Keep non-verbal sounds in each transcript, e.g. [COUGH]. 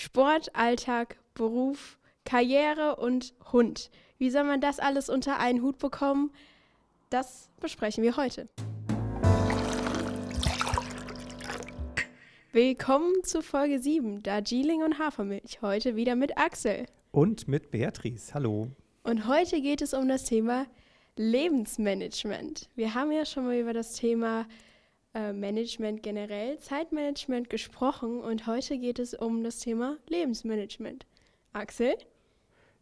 Sport, Alltag, Beruf, Karriere und Hund. Wie soll man das alles unter einen Hut bekommen? Das besprechen wir heute. Willkommen zu Folge 7, Darjeeling und Hafermilch. Heute wieder mit Axel. Und mit Beatrice. Hallo. Und heute geht es um das Thema Lebensmanagement. Wir haben ja schon mal über das Thema äh, Management generell, Zeitmanagement gesprochen und heute geht es um das Thema Lebensmanagement. Axel?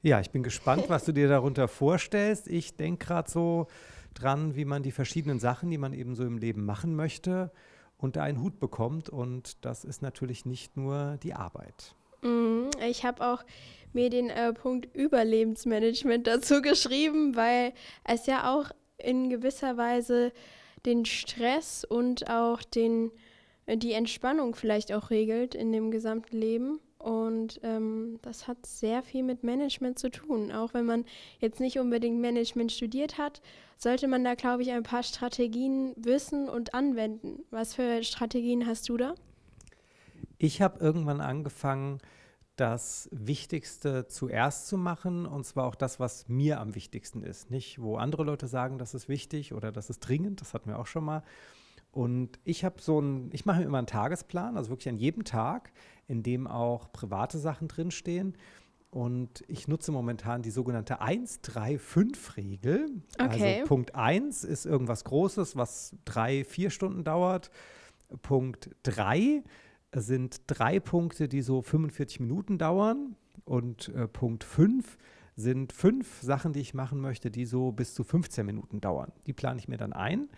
Ja, ich bin gespannt, was du dir darunter vorstellst. Ich denke gerade so dran, wie man die verschiedenen Sachen, die man eben so im Leben machen möchte, unter einen Hut bekommt. Und das ist natürlich nicht nur die Arbeit. Mhm, ich habe auch mir den äh, Punkt Überlebensmanagement dazu [LAUGHS] geschrieben, weil es ja auch in gewisser Weise den Stress und auch den, äh, die Entspannung vielleicht auch regelt in dem gesamten Leben. Und ähm, das hat sehr viel mit Management zu tun. Auch wenn man jetzt nicht unbedingt Management studiert hat, sollte man da, glaube ich, ein paar Strategien wissen und anwenden. Was für Strategien hast du da? Ich habe irgendwann angefangen, das Wichtigste zuerst zu machen, und zwar auch das, was mir am wichtigsten ist. Nicht, wo andere Leute sagen, das ist wichtig oder das ist dringend, das hatten wir auch schon mal. Und ich habe so ein, ich mache mir immer einen Tagesplan, also wirklich an jedem Tag, in dem auch private Sachen drinstehen. Und ich nutze momentan die sogenannte 1-3-5-Regel. Okay. Also Punkt 1 ist irgendwas Großes, was drei, vier Stunden dauert. Punkt 3 sind drei Punkte, die so 45 Minuten dauern. Und äh, Punkt 5 sind fünf Sachen, die ich machen möchte, die so bis zu 15 Minuten dauern. Die plane ich mir dann ein.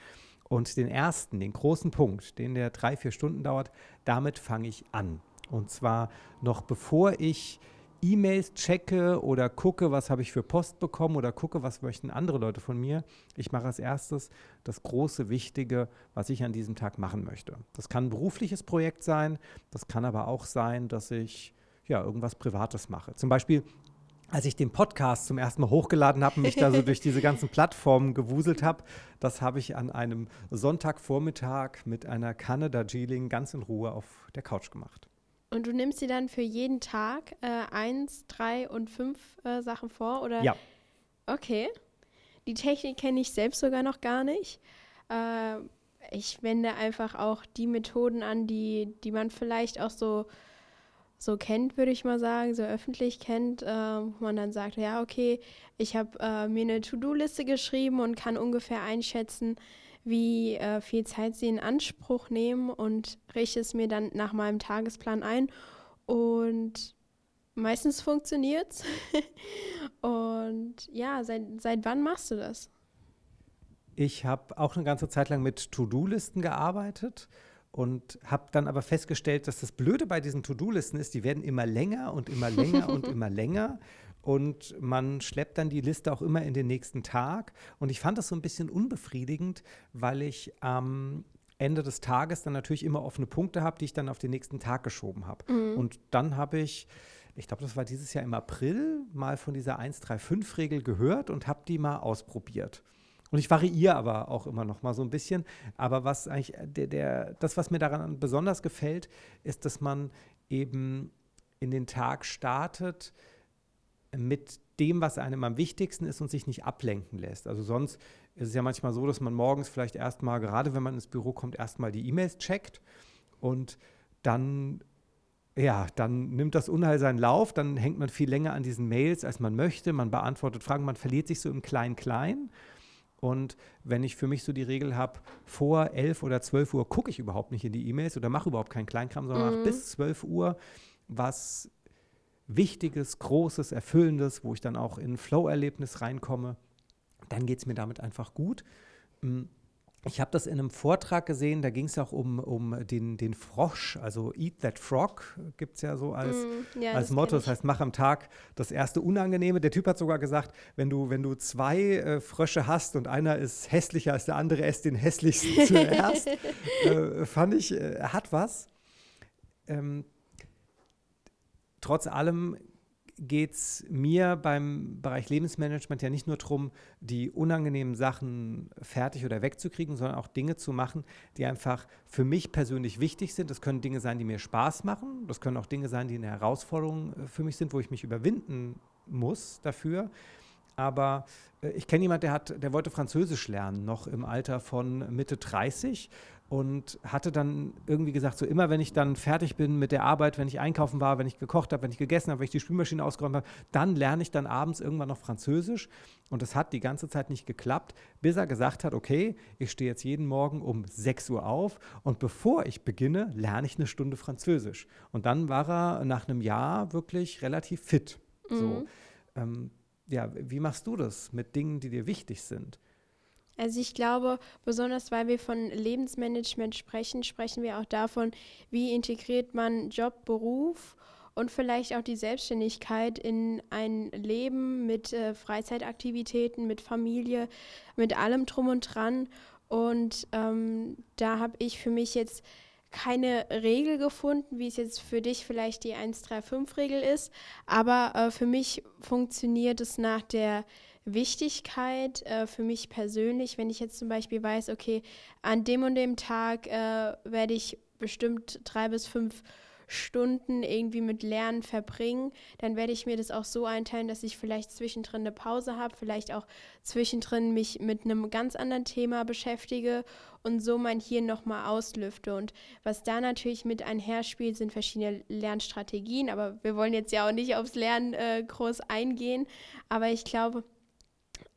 Und den ersten, den großen Punkt, den der drei, vier Stunden dauert, damit fange ich an. Und zwar noch bevor ich E-Mails checke oder gucke, was habe ich für Post bekommen oder gucke, was möchten andere Leute von mir. Ich mache als erstes das große, wichtige, was ich an diesem Tag machen möchte. Das kann ein berufliches Projekt sein, das kann aber auch sein, dass ich ja irgendwas Privates mache. Zum Beispiel als ich den Podcast zum ersten Mal hochgeladen habe und mich da so durch diese ganzen Plattformen gewuselt habe, das habe ich an einem Sonntagvormittag mit einer Kanne Darjeeling ganz in Ruhe auf der Couch gemacht. Und du nimmst dir dann für jeden Tag äh, eins, drei und fünf äh, Sachen vor, oder? Ja. Okay. Die Technik kenne ich selbst sogar noch gar nicht. Äh, ich wende einfach auch die Methoden an, die, die man vielleicht auch so, so kennt, würde ich mal sagen, so öffentlich kennt, äh, wo man dann sagt, ja, okay, ich habe äh, mir eine To-Do-Liste geschrieben und kann ungefähr einschätzen, wie äh, viel Zeit sie in Anspruch nehmen und richte es mir dann nach meinem Tagesplan ein. Und meistens funktioniert es. [LAUGHS] und ja, seit, seit wann machst du das? Ich habe auch eine ganze Zeit lang mit To-Do-Listen gearbeitet und habe dann aber festgestellt, dass das Blöde bei diesen To-Do-Listen ist, die werden immer länger und immer länger und [LAUGHS] immer länger und man schleppt dann die Liste auch immer in den nächsten Tag. Und ich fand das so ein bisschen unbefriedigend, weil ich am Ende des Tages dann natürlich immer offene Punkte habe, die ich dann auf den nächsten Tag geschoben habe. Mhm. Und dann habe ich, ich glaube, das war dieses Jahr im April, mal von dieser 135-Regel gehört und habe die mal ausprobiert. Und ich variiere aber auch immer noch mal so ein bisschen. Aber was eigentlich der, der, das, was mir daran besonders gefällt, ist, dass man eben in den Tag startet mit dem, was einem am wichtigsten ist und sich nicht ablenken lässt. Also sonst ist es ja manchmal so, dass man morgens vielleicht erstmal, gerade wenn man ins Büro kommt, erstmal die E-Mails checkt und dann ja, dann nimmt das Unheil seinen Lauf, dann hängt man viel länger an diesen Mails, als man möchte, man beantwortet Fragen, man verliert sich so im Klein-Klein. Und wenn ich für mich so die Regel habe, vor 11 oder 12 Uhr gucke ich überhaupt nicht in die E-Mails oder mache überhaupt keinen Kleinkram, sondern mhm. bis 12 Uhr, was Wichtiges, Großes, Erfüllendes, wo ich dann auch in ein Flow-Erlebnis reinkomme, dann geht es mir damit einfach gut. Mm, ich habe das in einem Vortrag gesehen, da ging es auch um, um den, den Frosch, also Eat That Frog gibt es ja so als, mm, ja, als das Motto. Das heißt, mach am Tag das erste Unangenehme. Der Typ hat sogar gesagt, wenn du, wenn du zwei äh, Frösche hast und einer ist hässlicher als der andere, ess den hässlichsten [LAUGHS] zuerst. äh, fand ich, äh, hat was. Ähm, trotz allem geht es mir beim Bereich Lebensmanagement ja nicht nur darum, die unangenehmen Sachen fertig oder wegzukriegen, sondern auch Dinge zu machen, die einfach für mich persönlich wichtig sind. Das können Dinge sein, die mir Spaß machen. Das können auch Dinge sein, die eine Herausforderung äh, für mich sind, wo ich mich überwinden muss dafür. Aber äh, ich kenne jemanden, der, hat, der wollte Französisch lernen, noch im Alter von Mitte 30 und hatte dann irgendwie gesagt, so immer wenn ich dann fertig bin mit der Arbeit, wenn ich einkaufen war, wenn ich gekocht habe, wenn ich gegessen habe, wenn ich die Spülmaschine ausgeräumt habe, dann lerne ich dann abends irgendwann noch Französisch. Und das hat die ganze Zeit nicht geklappt, bis er gesagt hat, okay, ich stehe jetzt jeden Morgen um 6 Uhr auf und bevor ich beginne, lerne ich eine Stunde Französisch. Und dann war er nach einem Jahr wirklich relativ fit. Mhm. So, ähm, ja, wie machst du das mit Dingen, die dir wichtig sind? Also ich glaube, besonders weil wir von Lebensmanagement sprechen, sprechen wir auch davon, wie integriert man Job, Beruf und vielleicht auch die Selbstständigkeit in ein Leben mit äh, Freizeitaktivitäten, mit Familie, mit allem drum und dran. Und ähm, da habe ich für mich jetzt keine Regel gefunden, wie es jetzt für dich vielleicht die 135-Regel ist, aber äh, für mich funktioniert es nach der Wichtigkeit äh, für mich persönlich, wenn ich jetzt zum Beispiel weiß, okay, an dem und dem Tag äh, werde ich bestimmt drei bis fünf Stunden irgendwie mit Lernen verbringen, dann werde ich mir das auch so einteilen, dass ich vielleicht zwischendrin eine Pause habe, vielleicht auch zwischendrin mich mit einem ganz anderen Thema beschäftige und so mein Hirn nochmal auslüfte. Und was da natürlich mit einherspielt, sind verschiedene Lernstrategien, aber wir wollen jetzt ja auch nicht aufs Lernen äh, groß eingehen, aber ich glaube,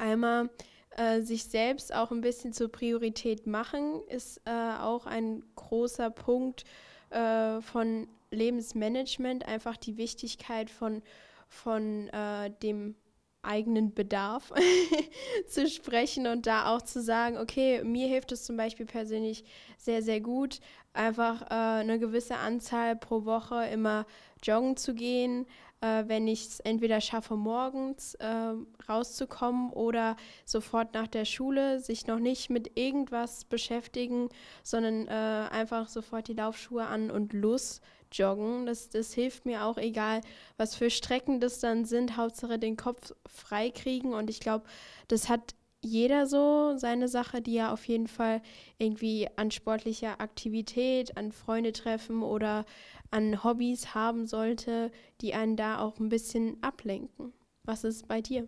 einmal äh, sich selbst auch ein bisschen zur Priorität machen, ist äh, auch ein großer Punkt äh, von Lebensmanagement, einfach die Wichtigkeit von, von äh, dem eigenen Bedarf [LAUGHS] zu sprechen und da auch zu sagen, okay, mir hilft es zum Beispiel persönlich sehr, sehr gut, einfach äh, eine gewisse Anzahl pro Woche immer joggen zu gehen, äh, wenn ich es entweder schaffe, morgens äh, rauszukommen oder sofort nach der Schule, sich noch nicht mit irgendwas beschäftigen, sondern äh, einfach sofort die Laufschuhe an und los joggen. Das, das hilft mir auch, egal was für Strecken das dann sind, Hauptsache den Kopf frei kriegen. Und ich glaube, das hat jeder so seine Sache, die er auf jeden Fall irgendwie an sportlicher Aktivität, an Freunde treffen oder an Hobbys haben sollte, die einen da auch ein bisschen ablenken. Was ist bei dir?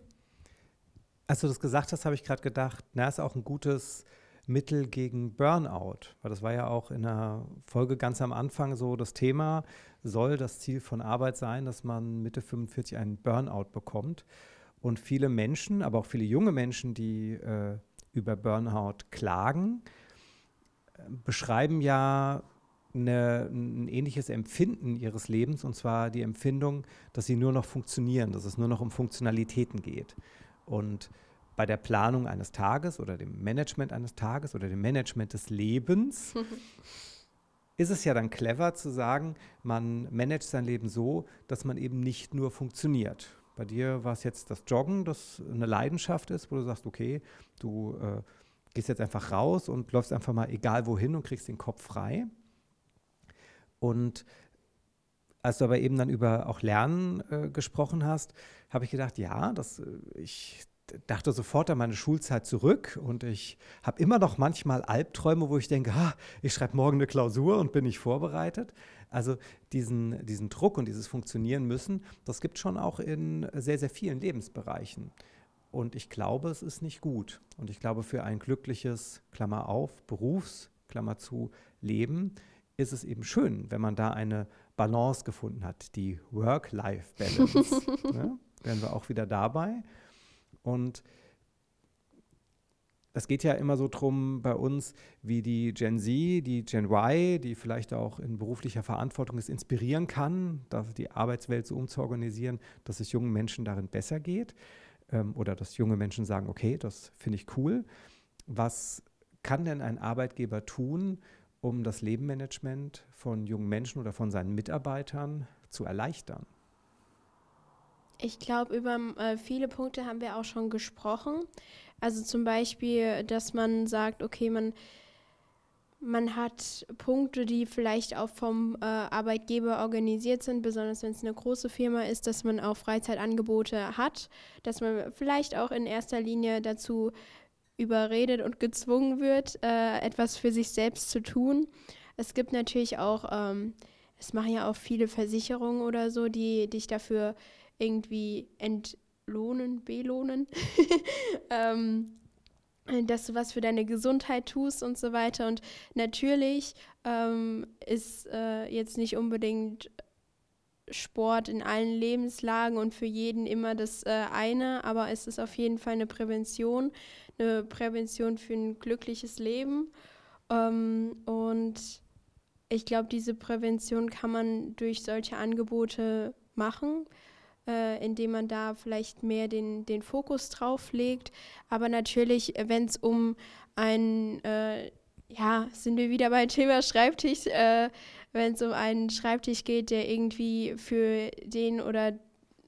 Als du das gesagt hast, habe ich gerade gedacht, na, ist auch ein gutes Mittel gegen Burnout. Weil das war ja auch in der Folge ganz am Anfang so das Thema, soll das Ziel von Arbeit sein, dass man Mitte 45 einen Burnout bekommt. Und viele Menschen, aber auch viele junge Menschen, die äh, über Burnout klagen, beschreiben ja eine, ein ähnliches Empfinden ihres Lebens, und zwar die Empfindung, dass sie nur noch funktionieren, dass es nur noch um Funktionalitäten geht. Und bei der Planung eines Tages oder dem Management eines Tages oder dem Management des Lebens [LAUGHS] ist es ja dann clever zu sagen, man managt sein Leben so, dass man eben nicht nur funktioniert. Bei dir war es jetzt das Joggen, das eine Leidenschaft ist, wo du sagst, okay, du äh, gehst jetzt einfach raus und läufst einfach mal egal wohin und kriegst den Kopf frei. Und als du aber eben dann über auch Lernen äh, gesprochen hast, habe ich gedacht, ja, das, äh, ich dachte sofort an meine Schulzeit zurück und ich habe immer noch manchmal Albträume, wo ich denke, ah, ich schreibe morgen eine Klausur und bin nicht vorbereitet. Also diesen, diesen Druck und dieses Funktionieren müssen, das gibt es schon auch in sehr, sehr vielen Lebensbereichen. Und ich glaube, es ist nicht gut. Und ich glaube, für ein glückliches, Klammer auf, Berufs, Klammer zu, Leben, ist es eben schön, wenn man da eine Balance gefunden hat, die Work-Life-Balance. [LAUGHS] ne? Wären wir auch wieder dabei. Und es geht ja immer so drum bei uns, wie die Gen Z, die Gen Y, die vielleicht auch in beruflicher Verantwortung ist, inspirieren kann, die Arbeitswelt so umzuorganisieren, dass es jungen Menschen darin besser geht. Ähm, oder dass junge Menschen sagen, okay, das finde ich cool. Was kann denn ein Arbeitgeber tun, um das Lebenmanagement von jungen Menschen oder von seinen Mitarbeitern zu erleichtern? Ich glaube, über äh, viele Punkte haben wir auch schon gesprochen. Also zum Beispiel, dass man sagt, okay, man, man hat Punkte, die vielleicht auch vom äh, Arbeitgeber organisiert sind, besonders wenn es eine große Firma ist, dass man auch Freizeitangebote hat, dass man vielleicht auch in erster Linie dazu überredet und gezwungen wird, äh, etwas für sich selbst zu tun. Es gibt natürlich auch, ähm, es machen ja auch viele Versicherungen oder so, die dich dafür irgendwie entlohnen, belohnen. [LAUGHS] ähm, dass du was für deine Gesundheit tust und so weiter. Und natürlich ähm, ist äh, jetzt nicht unbedingt Sport in allen Lebenslagen und für jeden immer das äh, eine, aber es ist auf jeden Fall eine Prävention, eine Prävention für ein glückliches Leben. Ähm, und ich glaube, diese Prävention kann man durch solche Angebote machen äh, indem man da vielleicht mehr den, den Fokus drauf legt. Aber natürlich, wenn es um ein, äh, ja, sind wir wieder beim Thema Schreibtisch, äh, wenn es um einen Schreibtisch geht, der irgendwie für den oder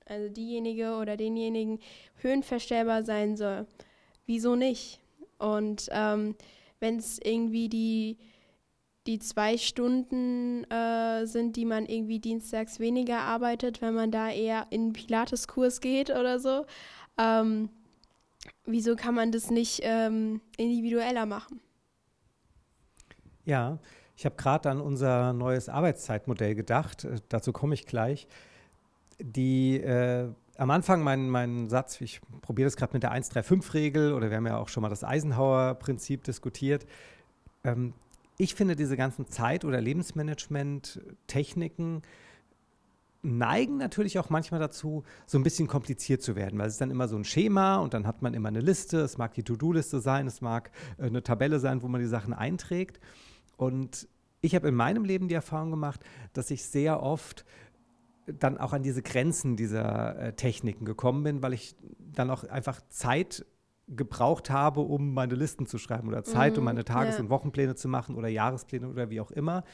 also diejenige oder denjenigen höhenverstellbar sein soll. Wieso nicht? Und ähm, wenn es irgendwie die die zwei Stunden äh, sind, die man irgendwie dienstags weniger arbeitet, wenn man da eher in Pilates-Kurs geht oder so. Ähm, wieso kann man das nicht ähm, individueller machen? Ja, ich habe gerade an unser neues Arbeitszeitmodell gedacht. Äh, dazu komme ich gleich. Die äh, am Anfang mein, mein Satz, ich probiere das gerade mit der 135-Regel oder wir haben ja auch schon mal das Eisenhower-Prinzip diskutiert. Ähm, ich finde, diese ganzen Zeit- oder Lebensmanagement-Techniken neigen natürlich auch manchmal dazu, so ein bisschen kompliziert zu werden, weil es ist dann immer so ein Schema und dann hat man immer eine Liste. Es mag die To-Do-Liste sein, es mag äh, eine Tabelle sein, wo man die Sachen einträgt. Und ich habe in meinem Leben die Erfahrung gemacht, dass ich sehr oft dann auch an diese Grenzen dieser äh, Techniken gekommen bin, weil ich dann auch einfach Zeit gebraucht habe, um meine Listen zu schreiben oder Zeit, mhm, um meine Tages- ja. und Wochenpläne zu machen oder Jahrespläne oder wie auch immer.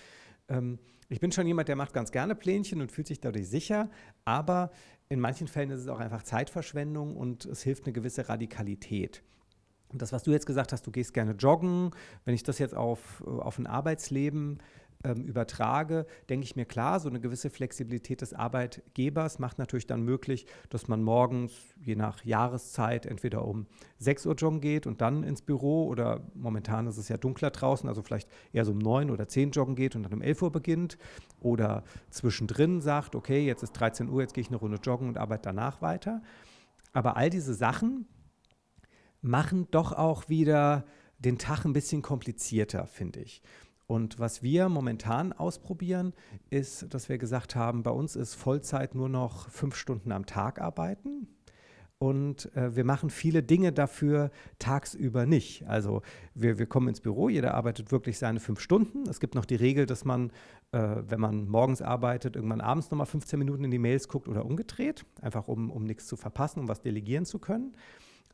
Ähm, ich bin schon jemand, der macht ganz gerne Plänchen und fühlt sich dadurch sicher, aber in manchen Fällen ist es auch einfach Zeitverschwendung und es hilft eine gewisse Radikalität. Und das, was du jetzt gesagt hast, du gehst gerne joggen, wenn ich das jetzt auf, auf ein Arbeitsleben ähm, übertrage, denke ich mir klar, so eine gewisse Flexibilität des Arbeitgebers macht natürlich dann möglich, dass man morgens, je nach Jahreszeit, entweder um 6 Uhr joggen geht und dann ins Büro oder momentan ist es ja dunkler draußen, also vielleicht eher so um 9 oder 10 joggen geht und dann um 11 Uhr beginnt oder zwischendrin sagt, okay, jetzt ist 13 Uhr, jetzt gehe ich eine Runde joggen und arbeite danach weiter. Aber all diese Sachen machen doch auch wieder den Tag ein bisschen komplizierter, finde ich. Und was wir momentan ausprobieren, ist, dass wir gesagt haben, bei uns ist Vollzeit nur noch fünf Stunden am Tag arbeiten. Und äh, wir machen viele Dinge dafür tagsüber nicht. Also wir, wir kommen ins Büro, jeder arbeitet wirklich seine fünf Stunden. Es gibt noch die Regel, dass man, äh, wenn man morgens arbeitet, irgendwann abends nochmal 15 Minuten in die Mails guckt oder umgedreht, einfach um, um nichts zu verpassen, um was delegieren zu können.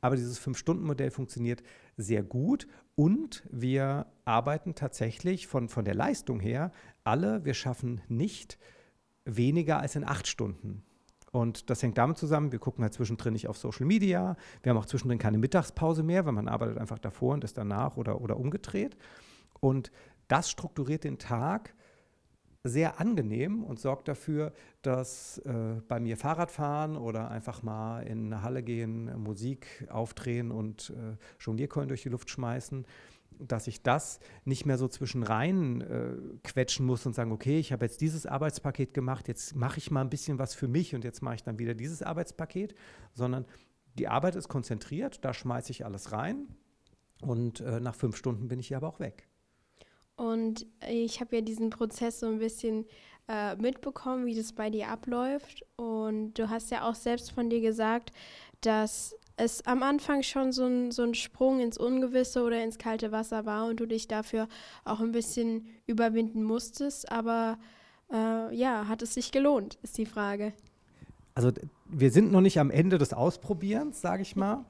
Aber dieses Fünf-Stunden-Modell funktioniert sehr gut und wir arbeiten tatsächlich von, von der Leistung her alle, wir schaffen nicht weniger als in acht Stunden. Und das hängt damit zusammen, wir gucken halt zwischendrin nicht auf Social Media, wir haben auch zwischendrin keine Mittagspause mehr, weil man arbeitet einfach davor und ist danach oder, oder umgedreht. Und das strukturiert den Tag sehr angenehm und sorgt dafür, dass äh, bei mir Fahrradfahren oder einfach mal in eine Halle gehen, Musik aufdrehen und äh, Jonglierkeulen durch die Luft schmeißen, dass ich das nicht mehr so zwischen rein äh, quetschen muss und sagen, okay, ich habe jetzt dieses Arbeitspaket gemacht, jetzt mache ich mal ein bisschen was für mich und jetzt mache ich dann wieder dieses Arbeitspaket, sondern die Arbeit ist konzentriert, da schmeiße ich alles rein und äh, nach fünf Stunden bin ich hier aber auch weg. Und ich habe ja diesen Prozess so ein bisschen äh, mitbekommen, wie das bei dir abläuft. Und du hast ja auch selbst von dir gesagt, dass es am Anfang schon so ein, so ein Sprung ins Ungewisse oder ins kalte Wasser war und du dich dafür auch ein bisschen überwinden musstest. Aber äh, ja, hat es sich gelohnt, ist die Frage. Also wir sind noch nicht am Ende des Ausprobierens, sage ich mal.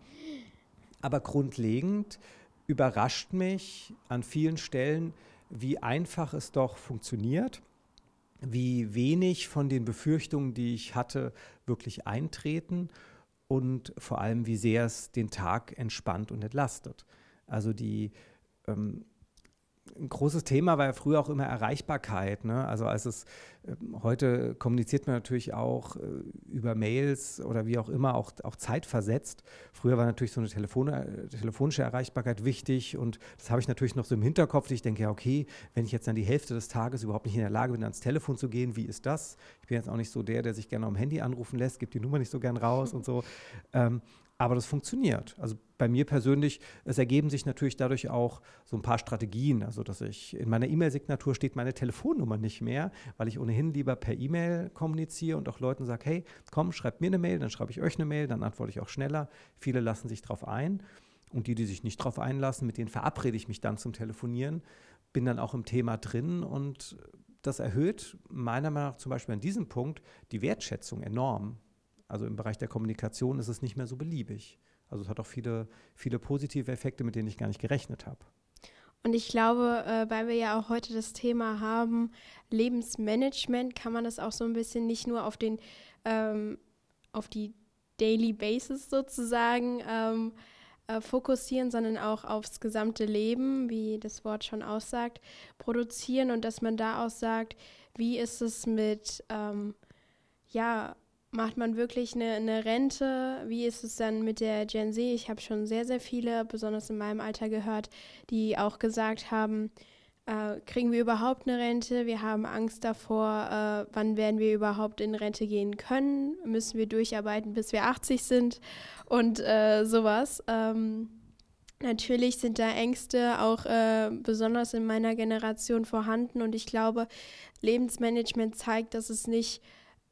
Aber grundlegend überrascht mich an vielen Stellen, wie einfach es doch funktioniert, wie wenig von den Befürchtungen, die ich hatte, wirklich eintreten und vor allem, wie sehr es den Tag entspannt und entlastet. Also die, ähm, ein großes Thema war ja früher auch immer Erreichbarkeit. Ne? Also als es ähm, heute kommuniziert man natürlich auch äh, über Mails oder wie auch immer, auch, auch zeitversetzt. Früher war natürlich so eine Telefon äh, telefonische Erreichbarkeit wichtig und das habe ich natürlich noch so im Hinterkopf. Ich denke ja, okay, wenn ich jetzt dann die Hälfte des Tages überhaupt nicht in der Lage bin, ans Telefon zu gehen, wie ist das? Ich bin jetzt auch nicht so der, der sich gerne am Handy anrufen lässt, gibt die Nummer nicht so gern raus und so. Ähm, aber das funktioniert. Also bei mir persönlich, es ergeben sich natürlich dadurch auch so ein paar Strategien. Also, dass ich in meiner E-Mail-Signatur steht meine Telefonnummer nicht mehr, weil ich ohnehin lieber per E-Mail kommuniziere und auch Leuten sage, hey, komm, schreibt mir eine Mail, dann schreibe ich euch eine Mail, dann antworte ich auch schneller. Viele lassen sich darauf ein. Und die, die sich nicht darauf einlassen, mit denen verabrede ich mich dann zum Telefonieren, bin dann auch im Thema drin und das erhöht meiner Meinung nach zum Beispiel an diesem Punkt die Wertschätzung enorm. Also im Bereich der Kommunikation ist es nicht mehr so beliebig. Also es hat auch viele, viele positive Effekte, mit denen ich gar nicht gerechnet habe. Und ich glaube, äh, weil wir ja auch heute das Thema haben, Lebensmanagement, kann man das auch so ein bisschen nicht nur auf den, ähm, auf die Daily Basis sozusagen ähm, äh, fokussieren, sondern auch aufs gesamte Leben, wie das Wort schon aussagt, produzieren und dass man da auch sagt, wie ist es mit, ähm, ja, macht man wirklich eine, eine, Rente? Wie ist es dann mit der Gen Z? Ich habe schon sehr, sehr viele, besonders in meinem Alter gehört, die auch gesagt haben, äh, kriegen wir überhaupt eine Rente? Wir haben Angst davor, äh, wann werden wir überhaupt in Rente gehen können? Müssen wir durcharbeiten, bis wir 80 sind? Und äh, sowas. Ähm, Natürlich sind da Ängste auch äh, besonders in meiner Generation vorhanden und ich glaube, Lebensmanagement zeigt, dass es nicht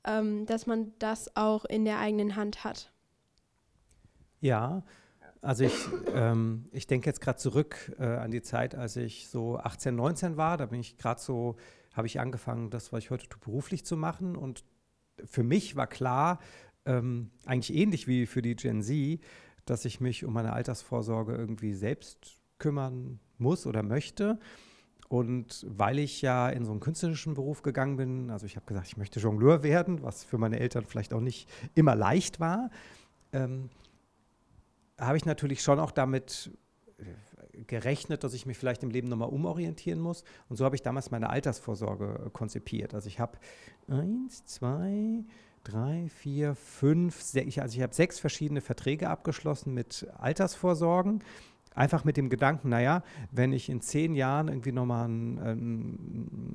ähm, dass man das auch in der eigenen Hand hat. Ja, also ich, ähm, ich denke jetzt gerade zurück äh, an die Zeit, als ich so 18, 19 war. Da bin ich gerade so, habe ich angefangen, das, was ich heute tue, beruflich zu machen. Und für mich war klar, ähm, eigentlich ähnlich wie für die Gen Z, dass ich mich um meine Altersvorsorge irgendwie selbst kümmern muss oder möchte. Und weil ich ja in so einen künstlerischen Beruf gegangen bin, also ich habe gesagt, ich möchte Jongleur werden, was für meine Eltern vielleicht auch nicht immer leicht war, ähm, habe ich natürlich schon auch damit äh, gerechnet, dass ich mich vielleicht im Leben nochmal umorientieren muss. Und so habe ich damals meine Altersvorsorge äh, konzipiert. Also ich habe eins, zwei, drei, vier, fünf, sechs, also ich habe sechs verschiedene Verträge abgeschlossen mit Altersvorsorgen Einfach mit dem Gedanken, naja, wenn ich in zehn Jahren irgendwie nochmal einen,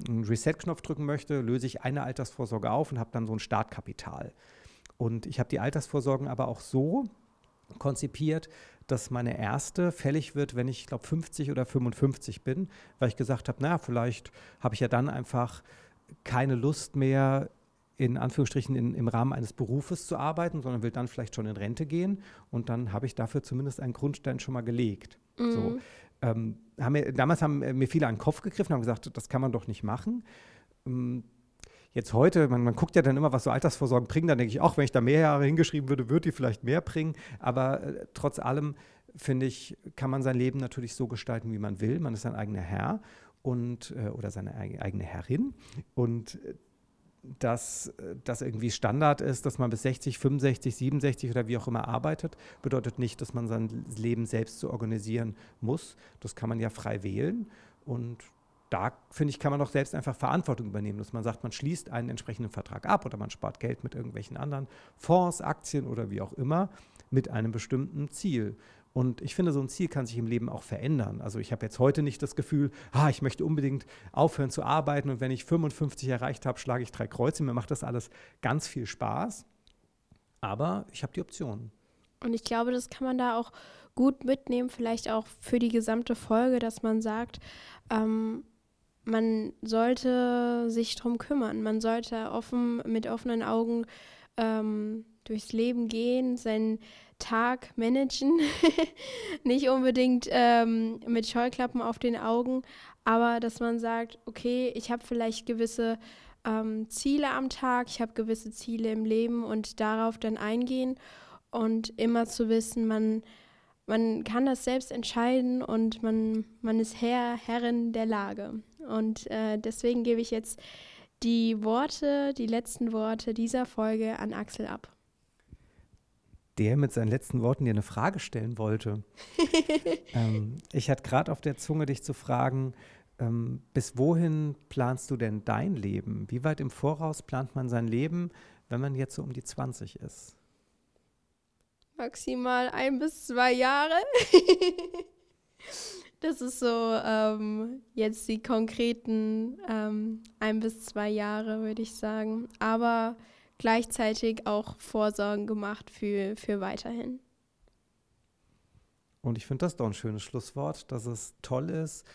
einen Reset-Knopf drücken möchte, löse ich eine Altersvorsorge auf und habe dann so ein Startkapital. Und ich habe die Altersvorsorgen aber auch so konzipiert, dass meine erste fällig wird, wenn ich, glaube 50 oder 55 bin, weil ich gesagt habe, naja, vielleicht habe ich ja dann einfach keine Lust mehr, in Anführungsstrichen in, im Rahmen eines Berufes zu arbeiten, sondern will dann vielleicht schon in Rente gehen. Und dann habe ich dafür zumindest einen Grundstein schon mal gelegt. Mhm. So, ähm, haben wir, damals haben mir viele an den Kopf gegriffen und haben gesagt, das kann man doch nicht machen. Ähm, jetzt heute, man, man, guckt ja dann immer, was so Altersvorsorgen bringen, dann denke ich auch, wenn ich da mehr Jahre hingeschrieben würde, würde die vielleicht mehr bringen. Aber äh, trotz allem, finde ich, kann man sein Leben natürlich so gestalten, wie man will. Man ist sein eigener Herr und, äh, oder seine eigene Herrin. Und äh, dass das irgendwie Standard ist, dass man bis 60, 65, 67 oder wie auch immer arbeitet, bedeutet nicht, dass man sein Leben selbst so organisieren muss. Das kann man ja frei wählen. Und da, finde ich, kann man doch selbst einfach Verantwortung übernehmen, dass man sagt, man schließt einen entsprechenden Vertrag ab oder man spart Geld mit irgendwelchen anderen Fonds, Aktien oder wie auch immer mit einem bestimmten Ziel. Und ich finde, so ein Ziel kann sich im Leben auch verändern. Also ich habe jetzt heute nicht das Gefühl, ah, ich möchte unbedingt aufhören zu arbeiten und wenn ich 55 erreicht habe, schlage ich drei Kreuze. Mir macht das alles ganz viel Spaß. Aber ich habe die Option. Und ich glaube, das kann man da auch gut mitnehmen, vielleicht auch für die gesamte Folge, dass man sagt, ähm, man sollte sich drum kümmern. Man sollte offen, mit offenen Augen ähm, durchs Leben gehen, sein Tag managen. [LAUGHS] Nicht unbedingt ähm, mit Scheuklappen auf den Augen, aber dass man sagt, okay, ich habe vielleicht gewisse ähm, Ziele am Tag, ich habe gewisse Ziele im Leben und darauf dann eingehen und immer zu wissen, man, man kann das selbst entscheiden und man, man ist Herr, Herrin der Lage. Und äh, deswegen gebe ich jetzt die Worte, die letzten Worte dieser Folge an Axel ab der mit seinen letzten Worten dir eine Frage stellen wollte. [LAUGHS] ähm, ich hatte gerade auf der Zunge, dich zu fragen, ähm, bis wohin planst du denn dein Leben? Wie weit im Voraus plant man sein Leben, wenn man jetzt so um die 20 ist? Maximal ein bis zwei Jahre. [LAUGHS] das ist so ähm, jetzt die konkreten ähm, ein bis zwei Jahre, würde ich sagen. Aber gleichzeitig auch Vorsorgen gemacht für, für weiterhin. Und ich finde das doch ein schönes Schlusswort, dass es toll ist,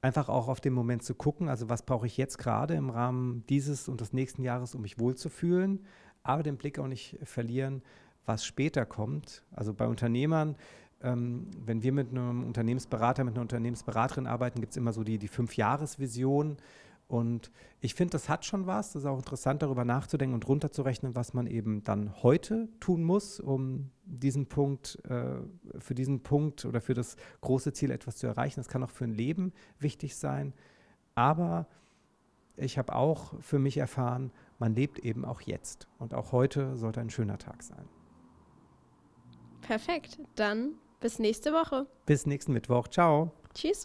einfach auch auf den Moment zu gucken, also was brauche ich jetzt gerade im Rahmen dieses und des nächsten Jahres, um mich wohlzufühlen, aber den Blick auch nicht verlieren, was später kommt. Also bei Unternehmern, ähm, wenn wir mit einem Unternehmensberater, mit einer Unternehmensberaterin arbeiten, gibt es immer so die, die Fünf-Jahres-Vision. Und ich finde, das hat schon was. Das ist auch interessant, darüber nachzudenken und runterzurechnen, was man eben dann heute tun muss, um diesen Punkt, äh, für diesen Punkt oder für das große Ziel etwas zu erreichen. Das kann auch für ein Leben wichtig sein. Aber ich habe auch für mich erfahren, man lebt eben auch jetzt. Und auch heute sollte ein schöner Tag sein. Perfekt. Dann bis nächste Woche. Bis nächsten Mittwoch. Ciao. Tschüss.